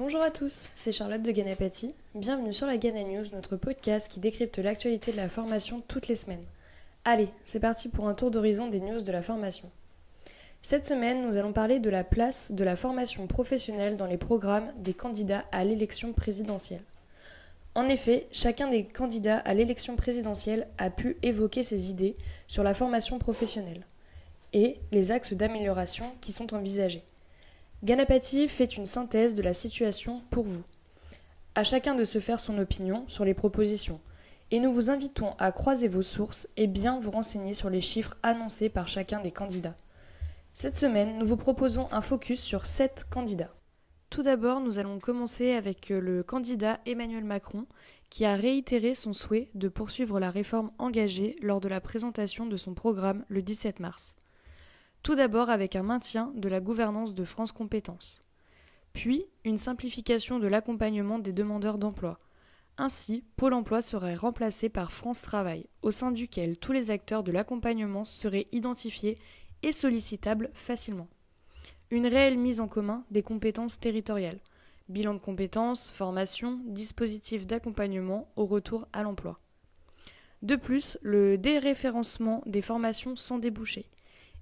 Bonjour à tous, c'est Charlotte de Ganapati. Bienvenue sur la Gana News, notre podcast qui décrypte l'actualité de la formation toutes les semaines. Allez, c'est parti pour un tour d'horizon des news de la formation. Cette semaine, nous allons parler de la place de la formation professionnelle dans les programmes des candidats à l'élection présidentielle. En effet, chacun des candidats à l'élection présidentielle a pu évoquer ses idées sur la formation professionnelle et les axes d'amélioration qui sont envisagés. Ganapati fait une synthèse de la situation pour vous. À chacun de se faire son opinion sur les propositions, et nous vous invitons à croiser vos sources et bien vous renseigner sur les chiffres annoncés par chacun des candidats. Cette semaine, nous vous proposons un focus sur sept candidats. Tout d'abord, nous allons commencer avec euh, le candidat Emmanuel Macron, qui a réitéré son souhait de poursuivre la réforme engagée lors de la présentation de son programme le 17 mars. Tout d'abord avec un maintien de la gouvernance de France Compétences. Puis une simplification de l'accompagnement des demandeurs d'emploi. Ainsi, Pôle emploi serait remplacé par France Travail, au sein duquel tous les acteurs de l'accompagnement seraient identifiés et sollicitables facilement une réelle mise en commun des compétences territoriales, bilan de compétences, formation, dispositif d'accompagnement au retour à l'emploi. De plus, le déréférencement des formations sans débouché.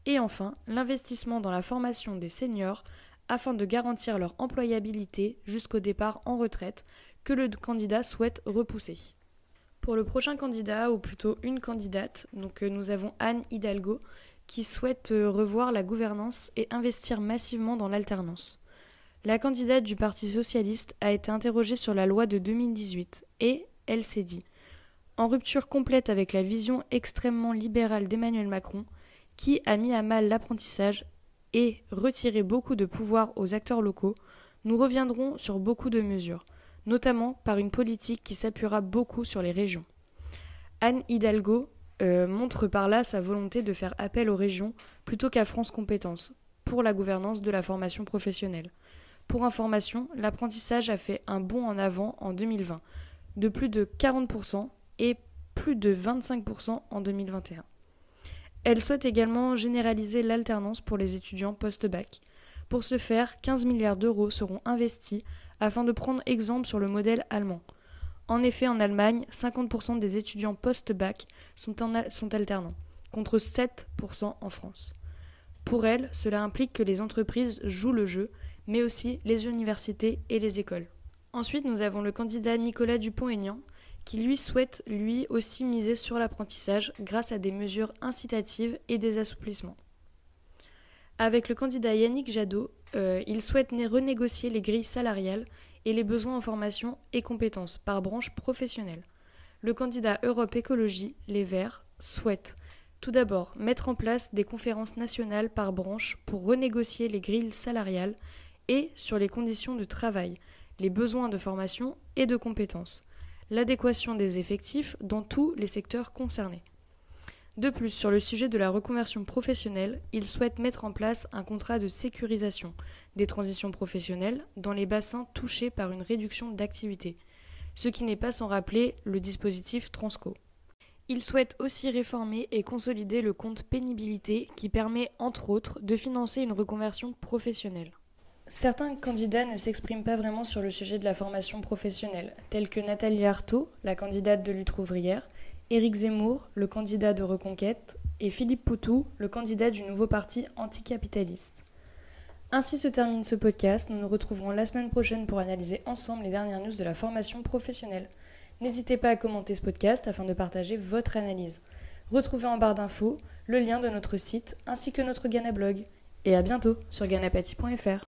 Et enfin, l'investissement dans la formation des seniors afin de garantir leur employabilité jusqu'au départ en retraite que le candidat souhaite repousser. Pour le prochain candidat, ou plutôt une candidate, donc euh, nous avons Anne Hidalgo, qui souhaite euh, revoir la gouvernance et investir massivement dans l'alternance. La candidate du Parti socialiste a été interrogée sur la loi de 2018 et elle s'est dit En rupture complète avec la vision extrêmement libérale d'Emmanuel Macron, qui a mis à mal l'apprentissage et retiré beaucoup de pouvoir aux acteurs locaux, nous reviendrons sur beaucoup de mesures, notamment par une politique qui s'appuiera beaucoup sur les régions. Anne Hidalgo euh, montre par là sa volonté de faire appel aux régions plutôt qu'à France Compétences pour la gouvernance de la formation professionnelle. Pour information, l'apprentissage a fait un bond en avant en 2020, de plus de 40% et plus de 25% en 2021. Elle souhaite également généraliser l'alternance pour les étudiants post-bac. Pour ce faire, 15 milliards d'euros seront investis afin de prendre exemple sur le modèle allemand. En effet, en Allemagne, 50% des étudiants post-bac sont, sont alternants, contre 7% en France. Pour elle, cela implique que les entreprises jouent le jeu, mais aussi les universités et les écoles. Ensuite, nous avons le candidat Nicolas Dupont-Aignan, qui lui souhaite lui aussi miser sur l'apprentissage grâce à des mesures incitatives et des assouplissements. Avec le candidat Yannick Jadot, euh, il souhaite renégocier les grilles salariales et les besoins en formation et compétences par branche professionnelle. Le candidat Europe Écologie, Les Verts, souhaite tout d'abord mettre en place des conférences nationales par branche pour renégocier les grilles salariales et sur les conditions de travail, les besoins de formation et de compétences, l'adéquation des effectifs dans tous les secteurs concernés. De plus, sur le sujet de la reconversion professionnelle, il souhaite mettre en place un contrat de sécurisation des transitions professionnelles dans les bassins touchés par une réduction d'activité, ce qui n'est pas sans rappeler le dispositif Transco. Il souhaite aussi réformer et consolider le compte pénibilité qui permet, entre autres, de financer une reconversion professionnelle. Certains candidats ne s'expriment pas vraiment sur le sujet de la formation professionnelle, tels que Nathalie Arthaud, la candidate de lutte ouvrière, Éric Zemmour, le candidat de Reconquête, et Philippe Poutou, le candidat du nouveau parti anticapitaliste. Ainsi se termine ce podcast. Nous nous retrouverons la semaine prochaine pour analyser ensemble les dernières news de la formation professionnelle. N'hésitez pas à commenter ce podcast afin de partager votre analyse. Retrouvez en barre d'infos le lien de notre site ainsi que notre Ghana blog. Et à bientôt sur ganapati.fr.